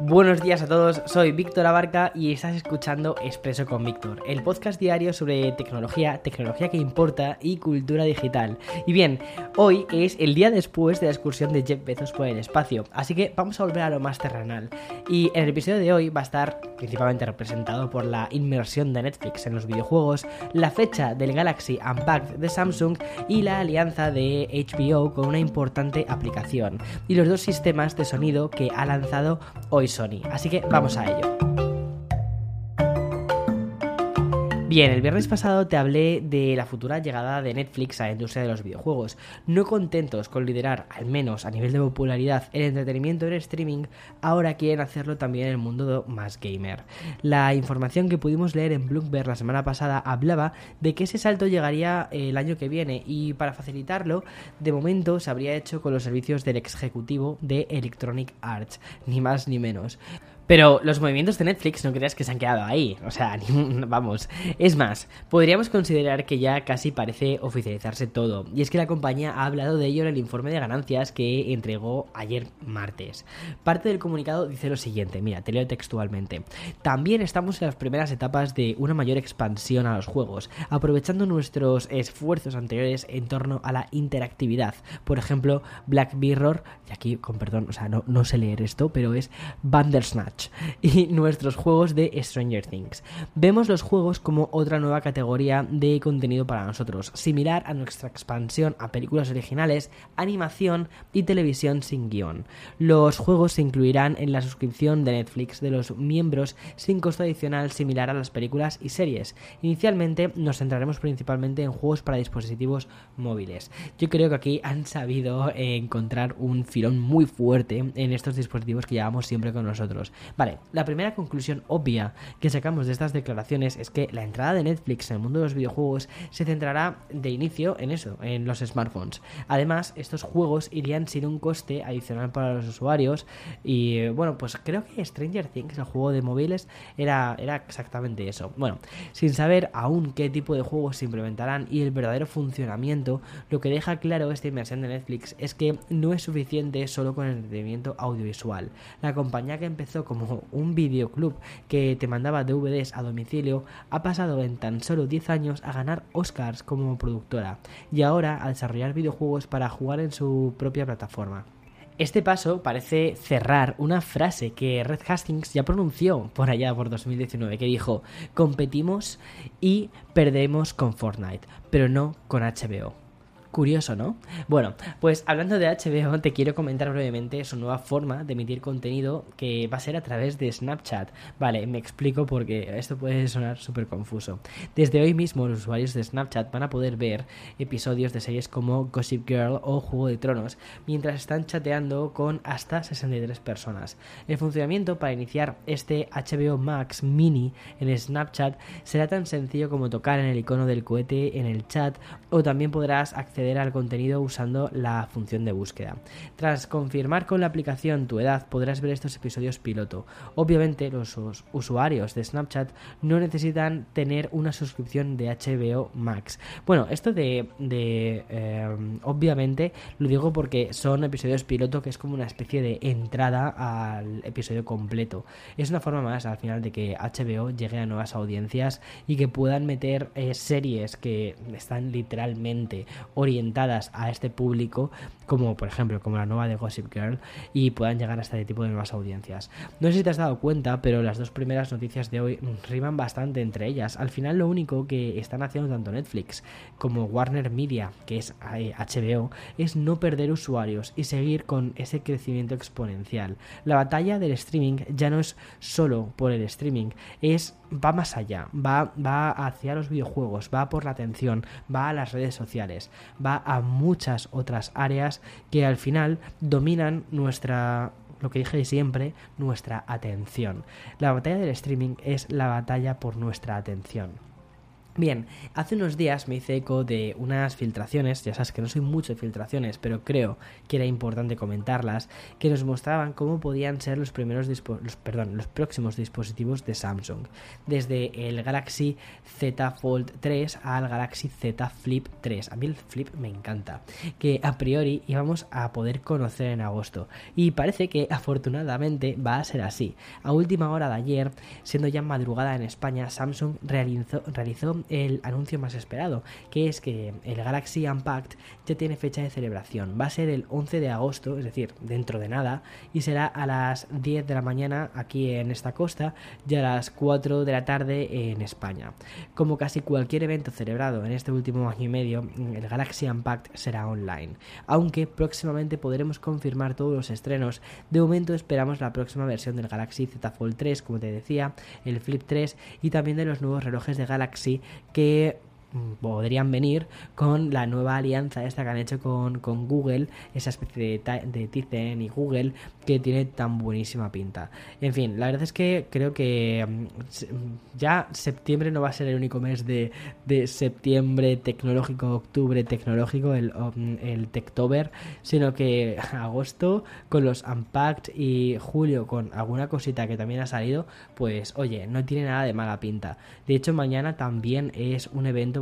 Buenos días a todos, soy Víctor Abarca y estás escuchando Expreso con Víctor, el podcast diario sobre tecnología, tecnología que importa y cultura digital. Y bien, hoy es el día después de la excursión de Jeff Bezos por el espacio, así que vamos a volver a lo más terrenal. Y en el episodio de hoy va a estar principalmente representado por la inmersión de Netflix en los videojuegos, la fecha del Galaxy Unpacked de Samsung y la alianza de HBO con una importante aplicación, y los dos sistemas de sonido que ha lanzado hoy Sony. Así que vamos a ello. Bien, el viernes pasado te hablé de la futura llegada de Netflix a la industria de los videojuegos. No contentos con liderar, al menos a nivel de popularidad, el entretenimiento en streaming, ahora quieren hacerlo también en el mundo más gamer. La información que pudimos leer en Bloomberg la semana pasada hablaba de que ese salto llegaría el año que viene y para facilitarlo, de momento se habría hecho con los servicios del ejecutivo de Electronic Arts, ni más ni menos. Pero los movimientos de Netflix no creas que se han quedado ahí. O sea, vamos. Es más, podríamos considerar que ya casi parece oficializarse todo. Y es que la compañía ha hablado de ello en el informe de ganancias que entregó ayer martes. Parte del comunicado dice lo siguiente, mira, te leo textualmente. También estamos en las primeras etapas de una mayor expansión a los juegos, aprovechando nuestros esfuerzos anteriores en torno a la interactividad. Por ejemplo, Black Mirror, y aquí con perdón, o sea, no, no sé leer esto, pero es Bandersnatch y nuestros juegos de Stranger Things. Vemos los juegos como otra nueva categoría de contenido para nosotros, similar a nuestra expansión a películas originales, animación y televisión sin guion. Los juegos se incluirán en la suscripción de Netflix de los miembros sin costo adicional similar a las películas y series. Inicialmente nos centraremos principalmente en juegos para dispositivos móviles. Yo creo que aquí han sabido eh, encontrar un filón muy fuerte en estos dispositivos que llevamos siempre con nosotros. Vale, la primera conclusión obvia que sacamos de estas declaraciones es que la entrada de Netflix en el mundo de los videojuegos se centrará de inicio en eso, en los smartphones. Además, estos juegos irían sin un coste adicional para los usuarios y bueno, pues creo que Stranger Things, el juego de móviles, era, era exactamente eso. Bueno, sin saber aún qué tipo de juegos se implementarán y el verdadero funcionamiento, lo que deja claro esta inversión de Netflix es que no es suficiente solo con el entretenimiento audiovisual. La compañía que empezó como un videoclub que te mandaba DVDs a domicilio, ha pasado en tan solo 10 años a ganar Oscars como productora y ahora a desarrollar videojuegos para jugar en su propia plataforma. Este paso parece cerrar una frase que Red Hastings ya pronunció por allá por 2019, que dijo, competimos y perdemos con Fortnite, pero no con HBO. Curioso, ¿no? Bueno, pues hablando de HBO, te quiero comentar brevemente su nueva forma de emitir contenido que va a ser a través de Snapchat. Vale, me explico porque esto puede sonar súper confuso. Desde hoy mismo los usuarios de Snapchat van a poder ver episodios de series como Gossip Girl o Juego de Tronos mientras están chateando con hasta 63 personas. El funcionamiento para iniciar este HBO Max Mini en Snapchat será tan sencillo como tocar en el icono del cohete en el chat o también podrás acceder al contenido usando la función de búsqueda. Tras confirmar con la aplicación tu edad podrás ver estos episodios piloto. Obviamente los usuarios de Snapchat no necesitan tener una suscripción de HBO Max. Bueno, esto de, eh, obviamente lo digo porque son episodios piloto que es como una especie de entrada al episodio completo. Es una forma más al final de que HBO llegue a nuevas audiencias y que puedan meter eh, series que están literalmente orientadas orientadas a este público, como por ejemplo como la nueva de Gossip Girl, y puedan llegar a este tipo de nuevas audiencias. No sé si te has dado cuenta, pero las dos primeras noticias de hoy riman bastante entre ellas. Al final lo único que están haciendo tanto Netflix como Warner Media, que es HBO, eh, es no perder usuarios y seguir con ese crecimiento exponencial. La batalla del streaming ya no es solo por el streaming, es va más allá, va, va hacia los videojuegos, va por la atención, va a las redes sociales, va a muchas otras áreas que al final dominan nuestra lo que dije siempre, nuestra atención. La batalla del streaming es la batalla por nuestra atención. Bien, hace unos días me hice eco de unas filtraciones, ya sabes que no soy mucho de filtraciones, pero creo que era importante comentarlas, que nos mostraban cómo podían ser los primeros los, perdón, los próximos dispositivos de Samsung, desde el Galaxy Z Fold 3 al Galaxy Z Flip 3. A mí el Flip me encanta, que a priori íbamos a poder conocer en agosto y parece que afortunadamente va a ser así. A última hora de ayer, siendo ya madrugada en España, Samsung realizó, realizó el anuncio más esperado, que es que el Galaxy Unpacked ya tiene fecha de celebración. Va a ser el 11 de agosto, es decir, dentro de nada, y será a las 10 de la mañana aquí en esta costa y a las 4 de la tarde en España. Como casi cualquier evento celebrado en este último año y medio, el Galaxy Unpacked será online, aunque próximamente podremos confirmar todos los estrenos. De momento esperamos la próxima versión del Galaxy Z Fold 3, como te decía, el Flip 3 y también de los nuevos relojes de Galaxy que podrían venir con la nueva alianza esta que han hecho con, Google, esa especie de, de Tizen y Google que tiene tan buenísima pinta. En fin, la verdad es que creo que mm, mm, ya septiembre no va a ser el único mes de, septiembre tecnológico, octubre tecnológico, el, el Techtober, sino que agosto con los Unpacked y julio con alguna cosita que también ha salido, pues oye, no tiene nada de mala pinta. De hecho, mañana también es un evento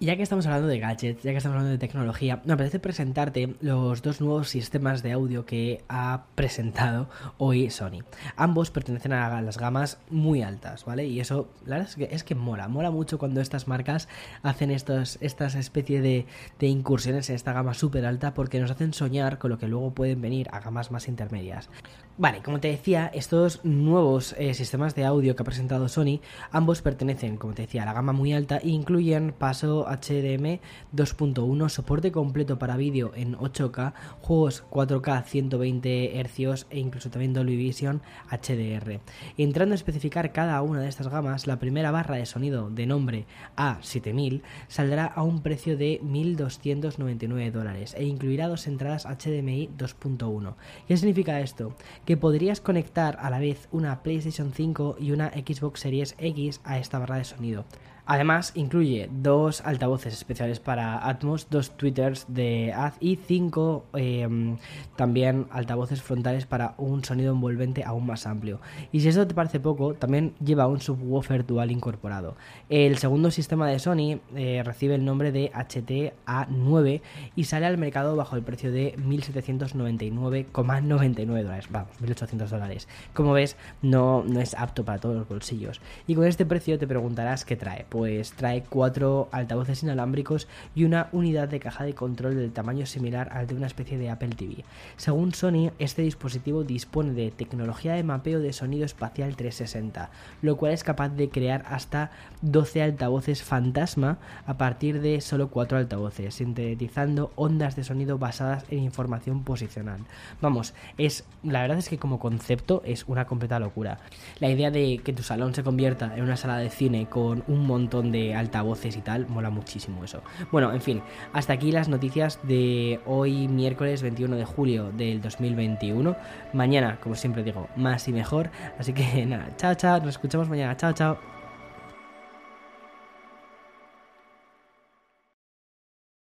Ya que estamos hablando de gadgets, ya que estamos hablando de tecnología, me apetece presentarte los dos nuevos sistemas de audio que ha presentado hoy Sony. Ambos pertenecen a las gamas muy altas, ¿vale? Y eso, la verdad es que, es que mola, mola mucho cuando estas marcas hacen estos, estas especies de, de incursiones en esta gama súper alta porque nos hacen soñar con lo que luego pueden venir a gamas más intermedias. Vale, como te decía, estos nuevos eh, sistemas de audio que ha presentado Sony, ambos pertenecen, como te decía, a la gama muy alta e incluyen paso HDMI 2.1, soporte completo para vídeo en 8K, juegos 4K 120 Hz e incluso también Dolby Vision HDR. Entrando a especificar cada una de estas gamas, la primera barra de sonido de nombre A7000 saldrá a un precio de 1.299 dólares e incluirá dos entradas HDMI 2.1. ¿Qué significa esto? que podrías conectar a la vez una PlayStation 5 y una Xbox Series X a esta barra de sonido. Además, incluye dos altavoces especiales para Atmos, dos tweeters de Az y cinco em, también altavoces frontales para un sonido envolvente aún más amplio. Y si eso te parece poco, también lleva un subwoofer dual incorporado. El segundo sistema de Sony eh, recibe el nombre de HT-A9 y sale al mercado bajo el precio de 1.799,99 dólares. Vamos, 1.800 dólares. Como ves, no, no es apto para todos los bolsillos. Y con este precio te preguntarás qué trae pues trae cuatro altavoces inalámbricos y una unidad de caja de control del tamaño similar al de una especie de Apple TV. Según Sony, este dispositivo dispone de tecnología de mapeo de sonido espacial 360, lo cual es capaz de crear hasta 12 altavoces fantasma a partir de solo cuatro altavoces, sintetizando ondas de sonido basadas en información posicional. Vamos, es la verdad es que como concepto es una completa locura. La idea de que tu salón se convierta en una sala de cine con un montón de altavoces y tal, mola muchísimo eso. Bueno, en fin, hasta aquí las noticias de hoy miércoles 21 de julio del 2021. Mañana, como siempre digo, más y mejor. Así que nada, chao, chao, nos escuchamos mañana, chao, chao.